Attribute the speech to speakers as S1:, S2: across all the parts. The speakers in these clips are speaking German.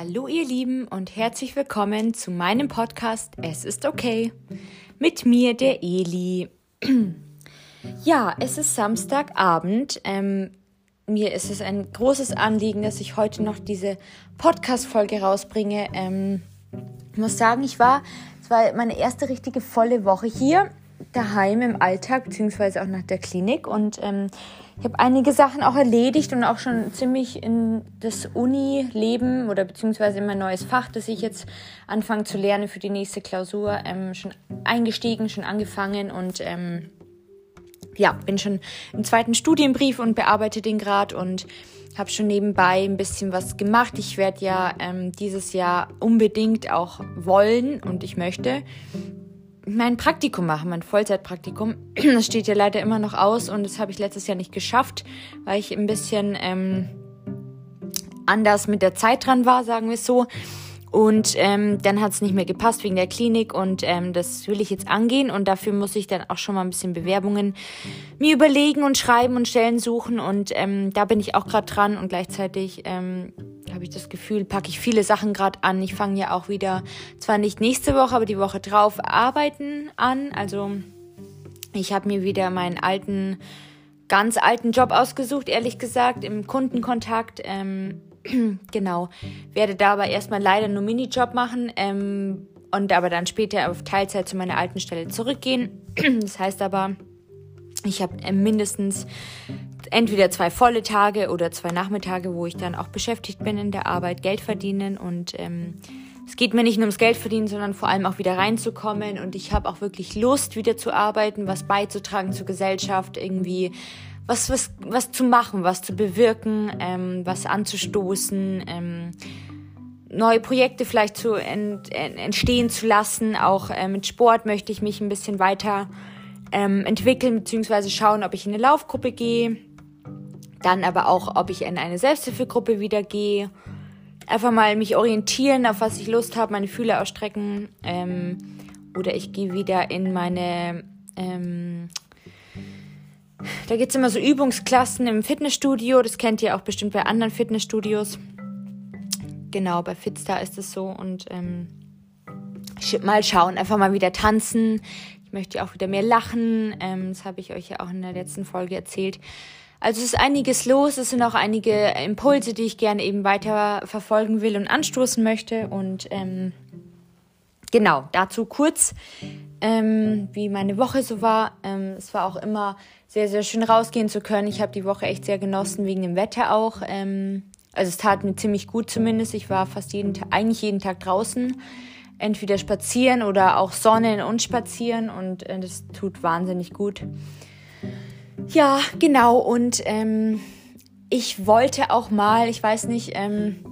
S1: Hallo ihr Lieben und herzlich willkommen zu meinem Podcast Es ist okay. Mit mir der Eli. ja, es ist Samstagabend. Ähm, mir ist es ein großes Anliegen, dass ich heute noch diese Podcast-Folge rausbringe. Ähm, ich muss sagen, ich war, es war meine erste richtige volle Woche hier daheim im Alltag, beziehungsweise auch nach der Klinik. Und ähm, ich habe einige Sachen auch erledigt und auch schon ziemlich in das Uni-Leben oder beziehungsweise in mein neues Fach, das ich jetzt anfange zu lernen für die nächste Klausur, ähm, schon eingestiegen, schon angefangen und ähm, ja, bin schon im zweiten Studienbrief und bearbeite den gerade und habe schon nebenbei ein bisschen was gemacht. Ich werde ja ähm, dieses Jahr unbedingt auch wollen und ich möchte mein Praktikum machen, mein Vollzeitpraktikum. Das steht ja leider immer noch aus und das habe ich letztes Jahr nicht geschafft, weil ich ein bisschen ähm, anders mit der Zeit dran war, sagen wir es so. Und ähm, dann hat es nicht mehr gepasst wegen der Klinik und ähm, das will ich jetzt angehen und dafür muss ich dann auch schon mal ein bisschen Bewerbungen mir überlegen und schreiben und Stellen suchen und ähm, da bin ich auch gerade dran und gleichzeitig ähm, habe ich das Gefühl, packe ich viele Sachen gerade an. Ich fange ja auch wieder, zwar nicht nächste Woche, aber die Woche drauf arbeiten an. Also ich habe mir wieder meinen alten, ganz alten Job ausgesucht, ehrlich gesagt, im Kundenkontakt. Ähm, genau, werde da aber erstmal leider nur Minijob machen ähm, und aber dann später auf Teilzeit zu meiner alten Stelle zurückgehen. das heißt aber, ich habe äh, mindestens entweder zwei volle Tage oder zwei Nachmittage, wo ich dann auch beschäftigt bin in der Arbeit, Geld verdienen und ähm, es geht mir nicht nur ums Geld verdienen, sondern vor allem auch wieder reinzukommen und ich habe auch wirklich Lust, wieder zu arbeiten, was beizutragen zur Gesellschaft, irgendwie was, was, was zu machen, was zu bewirken, ähm, was anzustoßen, ähm, neue Projekte vielleicht zu ent, entstehen zu lassen. Auch äh, mit Sport möchte ich mich ein bisschen weiter ähm, entwickeln, beziehungsweise schauen, ob ich in eine Laufgruppe gehe. Dann aber auch, ob ich in eine Selbsthilfegruppe wieder gehe. Einfach mal mich orientieren, auf was ich Lust habe, meine Fühler ausstrecken. Ähm, oder ich gehe wieder in meine ähm, da gibt es immer so Übungsklassen im Fitnessstudio. Das kennt ihr auch bestimmt bei anderen Fitnessstudios. Genau, bei Fitstar ist es so. Und ähm, mal schauen, einfach mal wieder tanzen. Ich möchte auch wieder mehr lachen. Ähm, das habe ich euch ja auch in der letzten Folge erzählt. Also es ist einiges los. Es sind auch einige Impulse, die ich gerne eben weiter verfolgen will und anstoßen möchte. Und ähm, genau, dazu kurz, ähm, wie meine Woche so war. Ähm, es war auch immer sehr, sehr schön rausgehen zu können. Ich habe die Woche echt sehr genossen, wegen dem Wetter auch. Ähm, also es tat mir ziemlich gut zumindest. Ich war fast jeden Tag, eigentlich jeden Tag draußen. Entweder spazieren oder auch Sonnen und spazieren und äh, das tut wahnsinnig gut. Ja, genau. Und ähm, ich wollte auch mal, ich weiß nicht, ähm,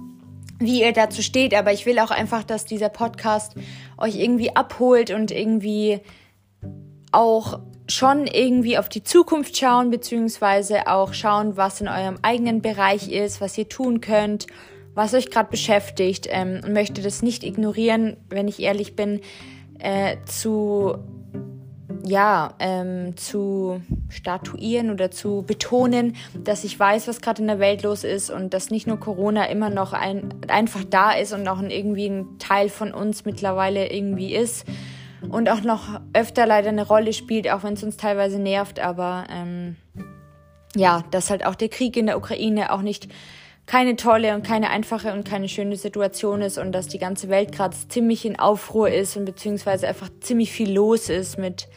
S1: wie ihr dazu steht, aber ich will auch einfach, dass dieser Podcast euch irgendwie abholt und irgendwie auch schon irgendwie auf die Zukunft schauen, beziehungsweise auch schauen, was in eurem eigenen Bereich ist, was ihr tun könnt, was euch gerade beschäftigt ähm, und möchte das nicht ignorieren, wenn ich ehrlich bin, äh, zu ja, ähm, zu statuieren oder zu betonen, dass ich weiß, was gerade in der Welt los ist und dass nicht nur Corona immer noch ein, einfach da ist und auch irgendwie ein Teil von uns mittlerweile irgendwie ist und auch noch öfter leider eine Rolle spielt, auch wenn es uns teilweise nervt, aber ähm, ja, dass halt auch der Krieg in der Ukraine auch nicht keine tolle und keine einfache und keine schöne Situation ist und dass die ganze Welt gerade ziemlich in Aufruhr ist und beziehungsweise einfach ziemlich viel los ist mit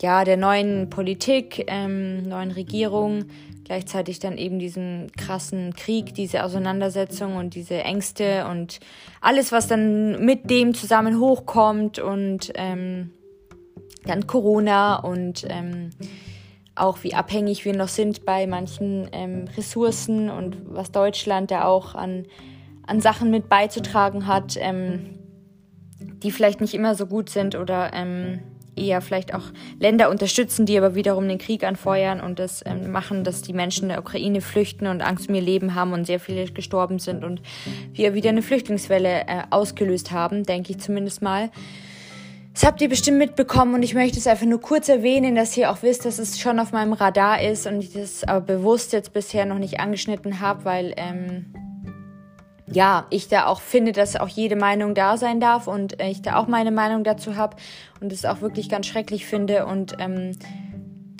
S1: ja der neuen Politik, ähm, neuen Regierung, gleichzeitig dann eben diesen krassen Krieg, diese Auseinandersetzung und diese Ängste und alles, was dann mit dem zusammen hochkommt und ähm, dann Corona und ähm, auch wie abhängig wir noch sind bei manchen ähm, Ressourcen und was Deutschland da auch an, an Sachen mit beizutragen hat, ähm, die vielleicht nicht immer so gut sind oder ähm, eher vielleicht auch Länder unterstützen, die aber wiederum den Krieg anfeuern und das ähm, machen, dass die Menschen in der Ukraine flüchten und Angst um ihr Leben haben und sehr viele gestorben sind und wir wieder eine Flüchtlingswelle äh, ausgelöst haben, denke ich zumindest mal. Das habt ihr bestimmt mitbekommen und ich möchte es einfach nur kurz erwähnen, dass ihr auch wisst, dass es schon auf meinem Radar ist und ich das aber bewusst jetzt bisher noch nicht angeschnitten habe, weil ähm, ja, ich da auch finde, dass auch jede Meinung da sein darf und ich da auch meine Meinung dazu habe und es auch wirklich ganz schrecklich finde und ähm,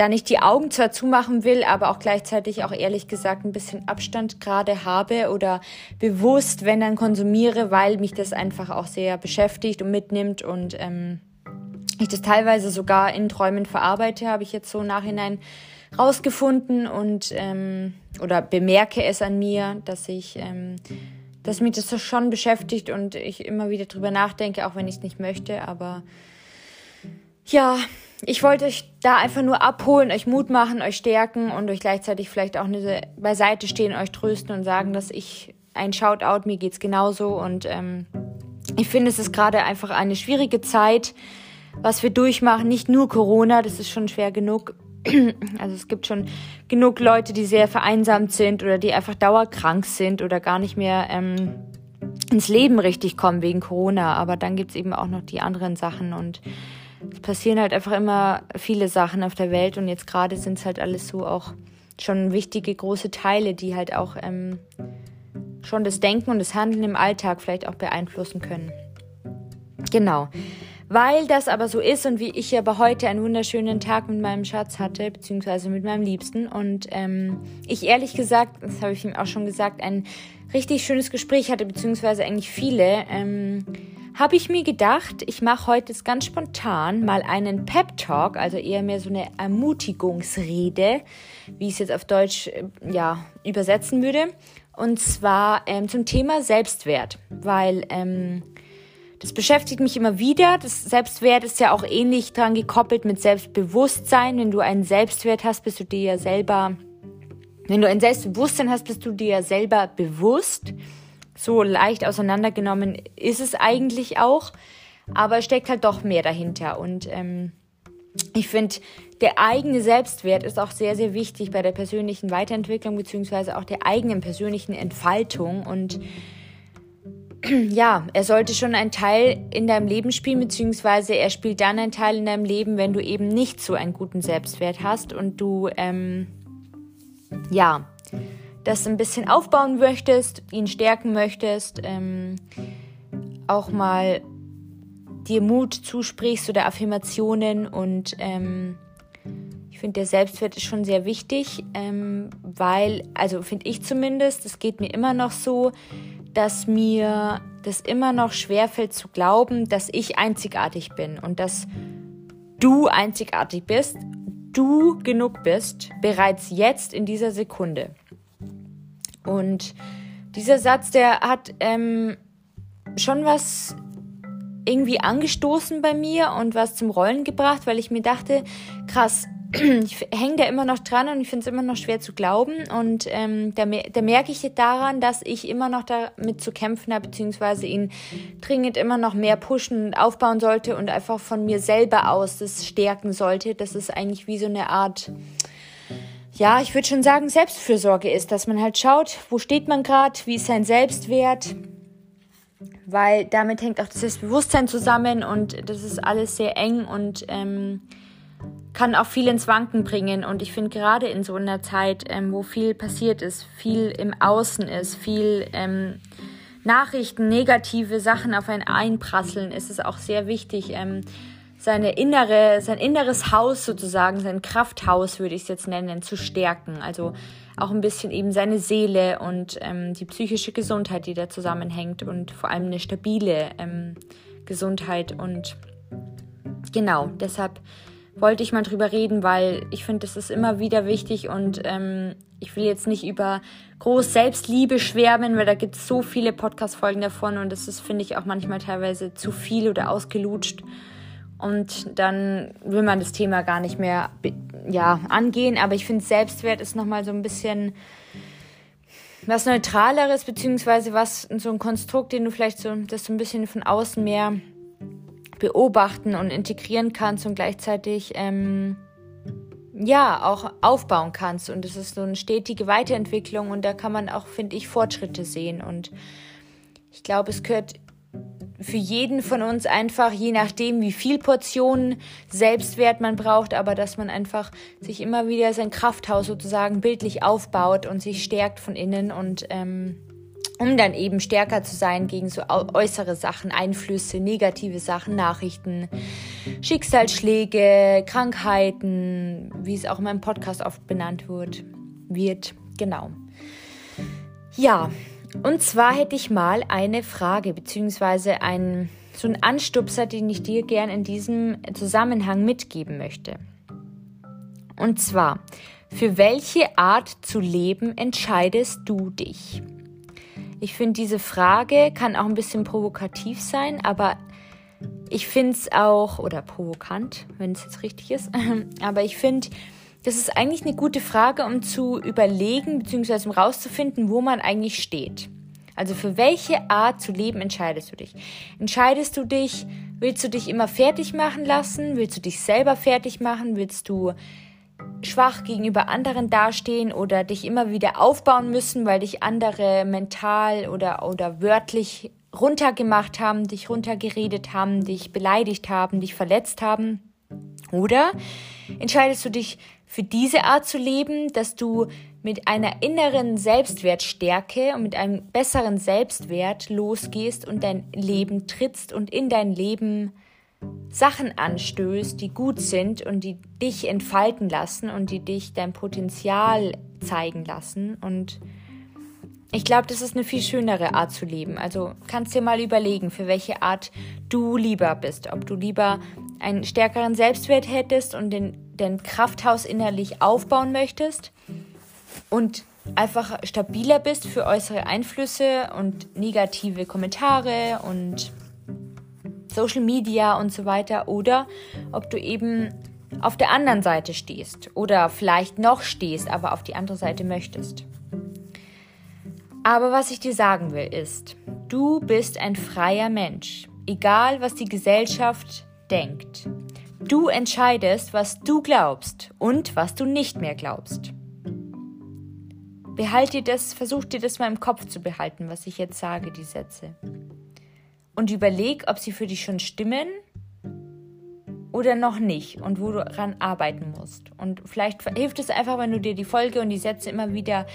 S1: da nicht die Augen zwar zumachen will, aber auch gleichzeitig auch ehrlich gesagt ein bisschen Abstand gerade habe oder bewusst, wenn dann konsumiere, weil mich das einfach auch sehr beschäftigt und mitnimmt und ähm, ich das teilweise sogar in Träumen verarbeite, habe ich jetzt so nachhinein rausgefunden und ähm, oder bemerke es an mir, dass ich ähm, dass mich das schon beschäftigt und ich immer wieder drüber nachdenke, auch wenn ich es nicht möchte, aber ja, ich wollte euch da einfach nur abholen, euch Mut machen, euch stärken und euch gleichzeitig vielleicht auch eine beiseite stehen, euch trösten und sagen, dass ich ein Shoutout, mir geht's genauso und ähm, ich finde, es ist gerade einfach eine schwierige Zeit, was wir durchmachen. Nicht nur Corona, das ist schon schwer genug. Also es gibt schon genug Leute, die sehr vereinsamt sind oder die einfach dauerkrank sind oder gar nicht mehr ähm, ins Leben richtig kommen wegen Corona. Aber dann gibt's eben auch noch die anderen Sachen und es passieren halt einfach immer viele Sachen auf der Welt und jetzt gerade sind es halt alles so auch schon wichtige große Teile, die halt auch ähm, schon das Denken und das Handeln im Alltag vielleicht auch beeinflussen können. Genau. Weil das aber so ist und wie ich aber heute einen wunderschönen Tag mit meinem Schatz hatte, beziehungsweise mit meinem Liebsten und ähm, ich ehrlich gesagt, das habe ich ihm auch schon gesagt, ein richtig schönes Gespräch hatte, beziehungsweise eigentlich viele, ähm, habe ich mir gedacht, ich mache heute ganz spontan mal einen Pep Talk, also eher mehr so eine Ermutigungsrede, wie ich es jetzt auf Deutsch äh, ja übersetzen würde, und zwar ähm, zum Thema Selbstwert, weil ähm, das beschäftigt mich immer wieder. Das Selbstwert ist ja auch ähnlich dran gekoppelt mit Selbstbewusstsein. Wenn du einen Selbstwert hast, bist du dir ja selber, wenn du ein Selbstbewusstsein hast, bist du dir ja selber bewusst so leicht auseinandergenommen ist es eigentlich auch, aber es steckt halt doch mehr dahinter. Und ähm, ich finde, der eigene Selbstwert ist auch sehr, sehr wichtig bei der persönlichen Weiterentwicklung beziehungsweise auch der eigenen persönlichen Entfaltung. Und ja, er sollte schon einen Teil in deinem Leben spielen, beziehungsweise er spielt dann einen Teil in deinem Leben, wenn du eben nicht so einen guten Selbstwert hast und du, ähm, ja, das ein bisschen aufbauen möchtest, ihn stärken möchtest, ähm, auch mal dir Mut zusprichst oder Affirmationen und ähm, ich finde, der Selbstwert ist schon sehr wichtig, ähm, weil, also finde ich zumindest, es geht mir immer noch so, dass mir das immer noch schwerfällt zu glauben, dass ich einzigartig bin und dass du einzigartig bist, du genug bist, bereits jetzt in dieser Sekunde. Und dieser Satz, der hat ähm, schon was irgendwie angestoßen bei mir und was zum Rollen gebracht, weil ich mir dachte, krass, ich hänge da immer noch dran und ich finde es immer noch schwer zu glauben. Und ähm, da, da merke ich daran, dass ich immer noch damit zu kämpfen habe, beziehungsweise ihn dringend immer noch mehr pushen und aufbauen sollte und einfach von mir selber aus das stärken sollte. Das ist eigentlich wie so eine Art ja, ich würde schon sagen, Selbstfürsorge ist, dass man halt schaut, wo steht man gerade, wie ist sein Selbstwert, weil damit hängt auch das Selbstbewusstsein zusammen und das ist alles sehr eng und ähm, kann auch viel ins Wanken bringen. Und ich finde gerade in so einer Zeit, ähm, wo viel passiert ist, viel im Außen ist, viel ähm, Nachrichten, negative Sachen auf einen einprasseln, ist es auch sehr wichtig, ähm, seine innere, sein inneres Haus sozusagen, sein Krafthaus würde ich es jetzt nennen, zu stärken. Also auch ein bisschen eben seine Seele und ähm, die psychische Gesundheit, die da zusammenhängt und vor allem eine stabile ähm, Gesundheit. Und genau, deshalb wollte ich mal drüber reden, weil ich finde, das ist immer wieder wichtig und ähm, ich will jetzt nicht über groß Selbstliebe schwärmen, weil da gibt es so viele Podcast-Folgen davon und das ist, finde ich, auch manchmal teilweise zu viel oder ausgelutscht und dann will man das Thema gar nicht mehr ja, angehen. Aber ich finde, Selbstwert ist nochmal so ein bisschen was Neutraleres, beziehungsweise was so ein Konstrukt, den du vielleicht so, das so ein bisschen von außen mehr beobachten und integrieren kannst und gleichzeitig ähm, ja auch aufbauen kannst. Und es ist so eine stetige Weiterentwicklung und da kann man auch, finde ich, Fortschritte sehen. Und ich glaube, es gehört für jeden von uns einfach, je nachdem, wie viel Portionen Selbstwert man braucht, aber dass man einfach sich immer wieder sein Krafthaus sozusagen bildlich aufbaut und sich stärkt von innen und ähm, um dann eben stärker zu sein gegen so äußere Sachen, Einflüsse, negative Sachen, Nachrichten, Schicksalsschläge, Krankheiten, wie es auch in meinem Podcast oft benannt wird. wird. Genau. Ja, und zwar hätte ich mal eine Frage, beziehungsweise ein, so einen Anstupser, den ich dir gern in diesem Zusammenhang mitgeben möchte. Und zwar, für welche Art zu leben entscheidest du dich? Ich finde, diese Frage kann auch ein bisschen provokativ sein, aber ich finde es auch, oder provokant, wenn es jetzt richtig ist, aber ich finde, das ist eigentlich eine gute Frage, um zu überlegen bzw. um rauszufinden, wo man eigentlich steht. Also für welche Art zu leben entscheidest du dich? Entscheidest du dich, willst du dich immer fertig machen lassen? Willst du dich selber fertig machen? Willst du schwach gegenüber anderen dastehen oder dich immer wieder aufbauen müssen, weil dich andere mental oder, oder wörtlich runtergemacht haben, dich runtergeredet haben, dich beleidigt haben, dich verletzt haben? Oder entscheidest du dich für diese Art zu leben, dass du mit einer inneren Selbstwertstärke und mit einem besseren Selbstwert losgehst und dein Leben trittst und in dein Leben Sachen anstößt, die gut sind und die dich entfalten lassen und die dich dein Potenzial zeigen lassen. Und ich glaube, das ist eine viel schönere Art zu leben. Also kannst dir mal überlegen, für welche Art du lieber bist. Ob du lieber einen stärkeren Selbstwert hättest und den, den Krafthaus innerlich aufbauen möchtest und einfach stabiler bist für äußere Einflüsse und negative Kommentare und Social Media und so weiter oder ob du eben auf der anderen Seite stehst oder vielleicht noch stehst, aber auf die andere Seite möchtest. Aber was ich dir sagen will ist, du bist ein freier Mensch, egal was die Gesellschaft denkt. Du entscheidest, was du glaubst und was du nicht mehr glaubst. Behalt dir das, versuch dir das mal im Kopf zu behalten, was ich jetzt sage, die Sätze und überleg, ob sie für dich schon stimmen oder noch nicht und wo du daran arbeiten musst. Und vielleicht hilft es einfach, wenn du dir die Folge und die Sätze immer wieder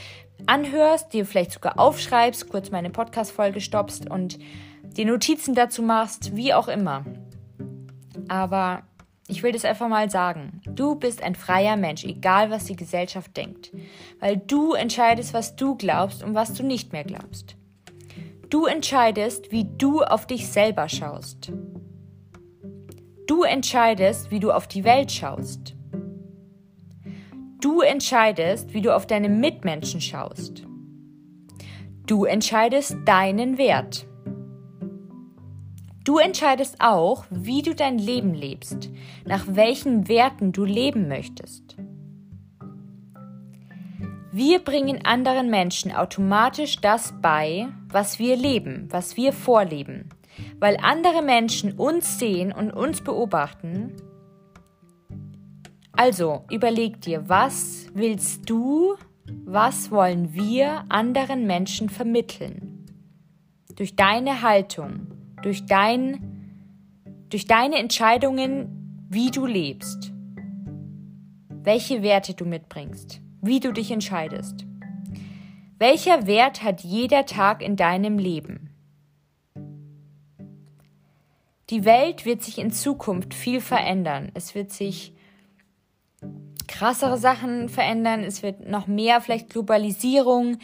S1: anhörst, dir vielleicht sogar aufschreibst, kurz meine Podcast-Folge stoppst und die Notizen dazu machst, wie auch immer. Aber ich will das einfach mal sagen. Du bist ein freier Mensch, egal was die Gesellschaft denkt. Weil du entscheidest, was du glaubst und was du nicht mehr glaubst. Du entscheidest, wie du auf dich selber schaust. Du entscheidest, wie du auf die Welt schaust. Du entscheidest, wie du auf deine Mitmenschen schaust. Du entscheidest deinen Wert. Du entscheidest auch, wie du dein Leben lebst, nach welchen Werten du leben möchtest. Wir bringen anderen Menschen automatisch das bei, was wir leben, was wir vorleben. Weil andere Menschen uns sehen und uns beobachten. Also überleg dir, was willst du, was wollen wir anderen Menschen vermitteln? Durch deine Haltung, durch, dein, durch deine Entscheidungen, wie du lebst, welche Werte du mitbringst wie du dich entscheidest. Welcher Wert hat jeder Tag in deinem Leben? Die Welt wird sich in Zukunft viel verändern. Es wird sich krassere Sachen verändern. Es wird noch mehr vielleicht Globalisierung.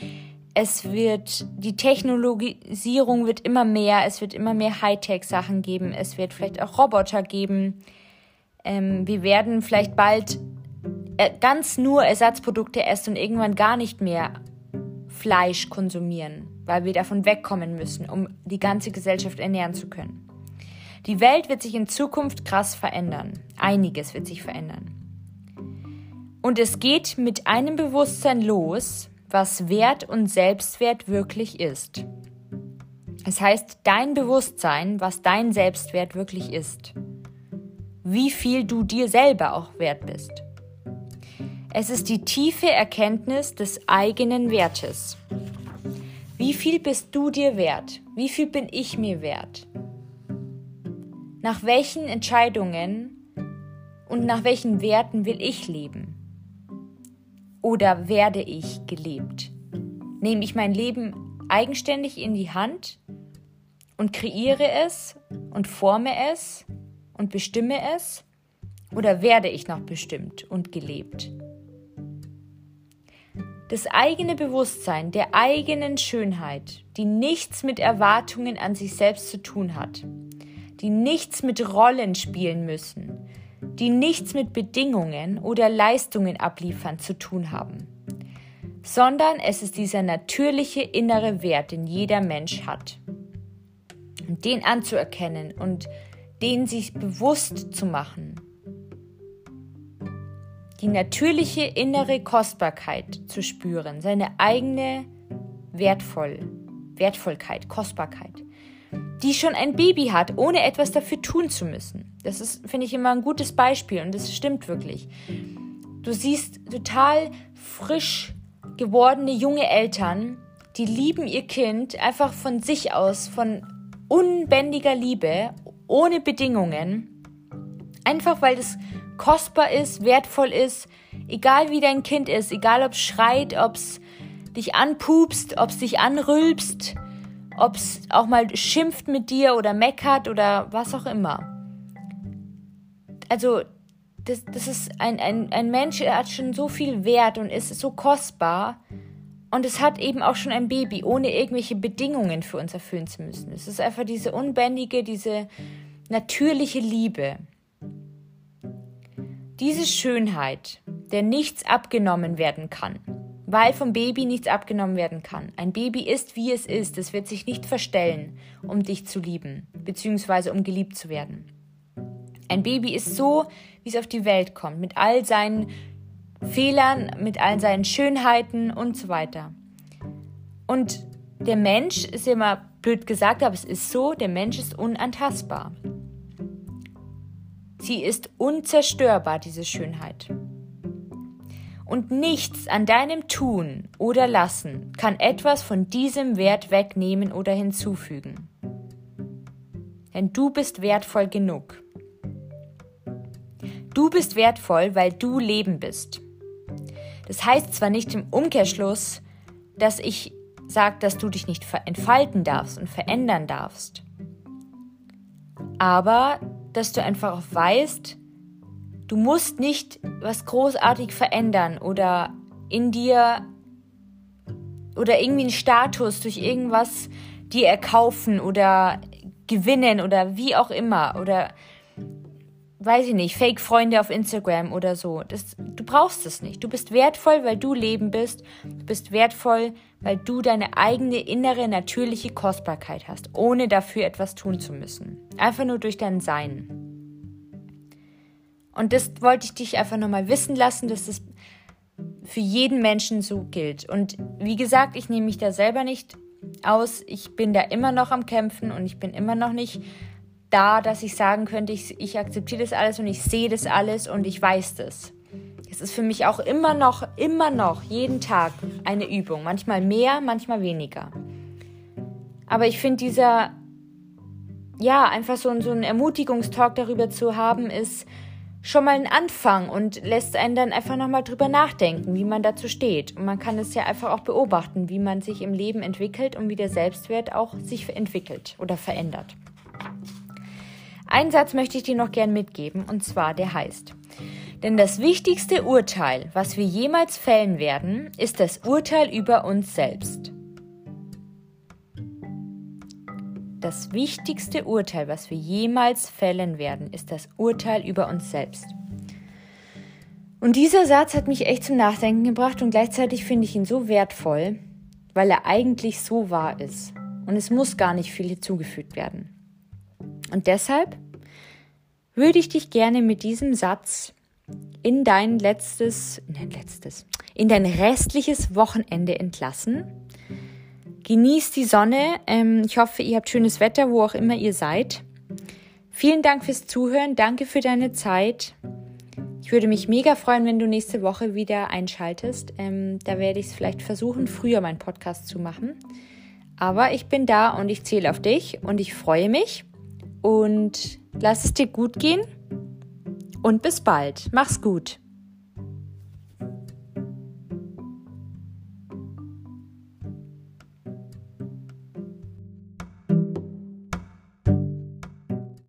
S1: Es wird, die Technologisierung wird immer mehr. Es wird immer mehr Hightech-Sachen geben. Es wird vielleicht auch Roboter geben. Ähm, wir werden vielleicht bald äh, ganz nur Ersatzprodukte essen und irgendwann gar nicht mehr Fleisch konsumieren, weil wir davon wegkommen müssen, um die ganze Gesellschaft ernähren zu können. Die Welt wird sich in Zukunft krass verändern. Einiges wird sich verändern. Und es geht mit einem Bewusstsein los, was Wert und Selbstwert wirklich ist. Es heißt dein Bewusstsein, was dein Selbstwert wirklich ist. Wie viel du dir selber auch wert bist. Es ist die tiefe Erkenntnis des eigenen Wertes. Wie viel bist du dir wert? Wie viel bin ich mir wert? Nach welchen Entscheidungen und nach welchen Werten will ich leben? Oder werde ich gelebt? Nehme ich mein Leben eigenständig in die Hand und kreiere es und forme es und bestimme es? Oder werde ich noch bestimmt und gelebt? Das eigene Bewusstsein der eigenen Schönheit, die nichts mit Erwartungen an sich selbst zu tun hat, die nichts mit Rollen spielen müssen, die nichts mit Bedingungen oder Leistungen abliefern zu tun haben, sondern es ist dieser natürliche innere Wert, den jeder Mensch hat. Und den anzuerkennen und den sich bewusst zu machen. Die natürliche innere Kostbarkeit zu spüren, seine eigene Wertvoll, Wertvollkeit, Kostbarkeit, die schon ein Baby hat, ohne etwas dafür tun zu müssen. Das ist, finde ich, immer ein gutes Beispiel und das stimmt wirklich. Du siehst total frisch gewordene junge Eltern, die lieben ihr Kind einfach von sich aus, von unbändiger Liebe, ohne Bedingungen. Einfach weil es kostbar ist, wertvoll ist, egal wie dein Kind ist, egal ob es schreit, ob es dich anpupst, ob es dich anrülpst, ob es auch mal schimpft mit dir oder meckert oder was auch immer. Also, das, das ist ein, ein, ein Mensch, der hat schon so viel Wert und ist so kostbar. Und es hat eben auch schon ein Baby, ohne irgendwelche Bedingungen für uns erfüllen zu müssen. Es ist einfach diese unbändige, diese natürliche Liebe. Diese Schönheit, der nichts abgenommen werden kann, weil vom Baby nichts abgenommen werden kann. Ein Baby ist, wie es ist. Es wird sich nicht verstellen, um dich zu lieben, beziehungsweise um geliebt zu werden. Ein Baby ist so, wie es auf die Welt kommt, mit all seinen Fehlern, mit all seinen Schönheiten und so weiter. Und der Mensch ist immer blöd gesagt, aber es ist so, der Mensch ist unantastbar. Sie ist unzerstörbar, diese Schönheit. Und nichts an deinem Tun oder Lassen kann etwas von diesem Wert wegnehmen oder hinzufügen. Denn du bist wertvoll genug. Du bist wertvoll, weil du Leben bist. Das heißt zwar nicht im Umkehrschluss, dass ich sage, dass du dich nicht entfalten darfst und verändern darfst. Aber dass du einfach weißt, du musst nicht was großartig verändern oder in dir oder irgendwie einen Status durch irgendwas dir erkaufen oder gewinnen oder wie auch immer oder weiß ich nicht, Fake-Freunde auf Instagram oder so. Das, du brauchst es nicht. Du bist wertvoll, weil du Leben bist. Du bist wertvoll, weil du deine eigene innere natürliche Kostbarkeit hast, ohne dafür etwas tun zu müssen. Einfach nur durch dein Sein. Und das wollte ich dich einfach nochmal wissen lassen, dass das für jeden Menschen so gilt. Und wie gesagt, ich nehme mich da selber nicht aus. Ich bin da immer noch am Kämpfen und ich bin immer noch nicht da, dass ich sagen könnte, ich, ich akzeptiere das alles und ich sehe das alles und ich weiß das. Es ist für mich auch immer noch, immer noch, jeden Tag eine Übung. Manchmal mehr, manchmal weniger. Aber ich finde dieser, ja, einfach so, so ein Ermutigungstalk darüber zu haben, ist schon mal ein Anfang und lässt einen dann einfach nochmal drüber nachdenken, wie man dazu steht. Und man kann es ja einfach auch beobachten, wie man sich im Leben entwickelt und wie der Selbstwert auch sich entwickelt oder verändert. Einen Satz möchte ich dir noch gern mitgeben, und zwar der heißt, denn das wichtigste Urteil, was wir jemals fällen werden, ist das Urteil über uns selbst. Das wichtigste Urteil, was wir jemals fällen werden, ist das Urteil über uns selbst. Und dieser Satz hat mich echt zum Nachdenken gebracht und gleichzeitig finde ich ihn so wertvoll, weil er eigentlich so wahr ist. Und es muss gar nicht viel hinzugefügt werden. Und deshalb würde ich dich gerne mit diesem Satz in dein letztes, in dein letztes, in dein restliches Wochenende entlassen. Genießt die Sonne. Ähm, ich hoffe, ihr habt schönes Wetter, wo auch immer ihr seid. Vielen Dank fürs Zuhören. Danke für deine Zeit. Ich würde mich mega freuen, wenn du nächste Woche wieder einschaltest. Ähm, da werde ich es vielleicht versuchen, früher meinen Podcast zu machen. Aber ich bin da und ich zähle auf dich und ich freue mich. Und lass es dir gut gehen und bis bald. Mach's gut.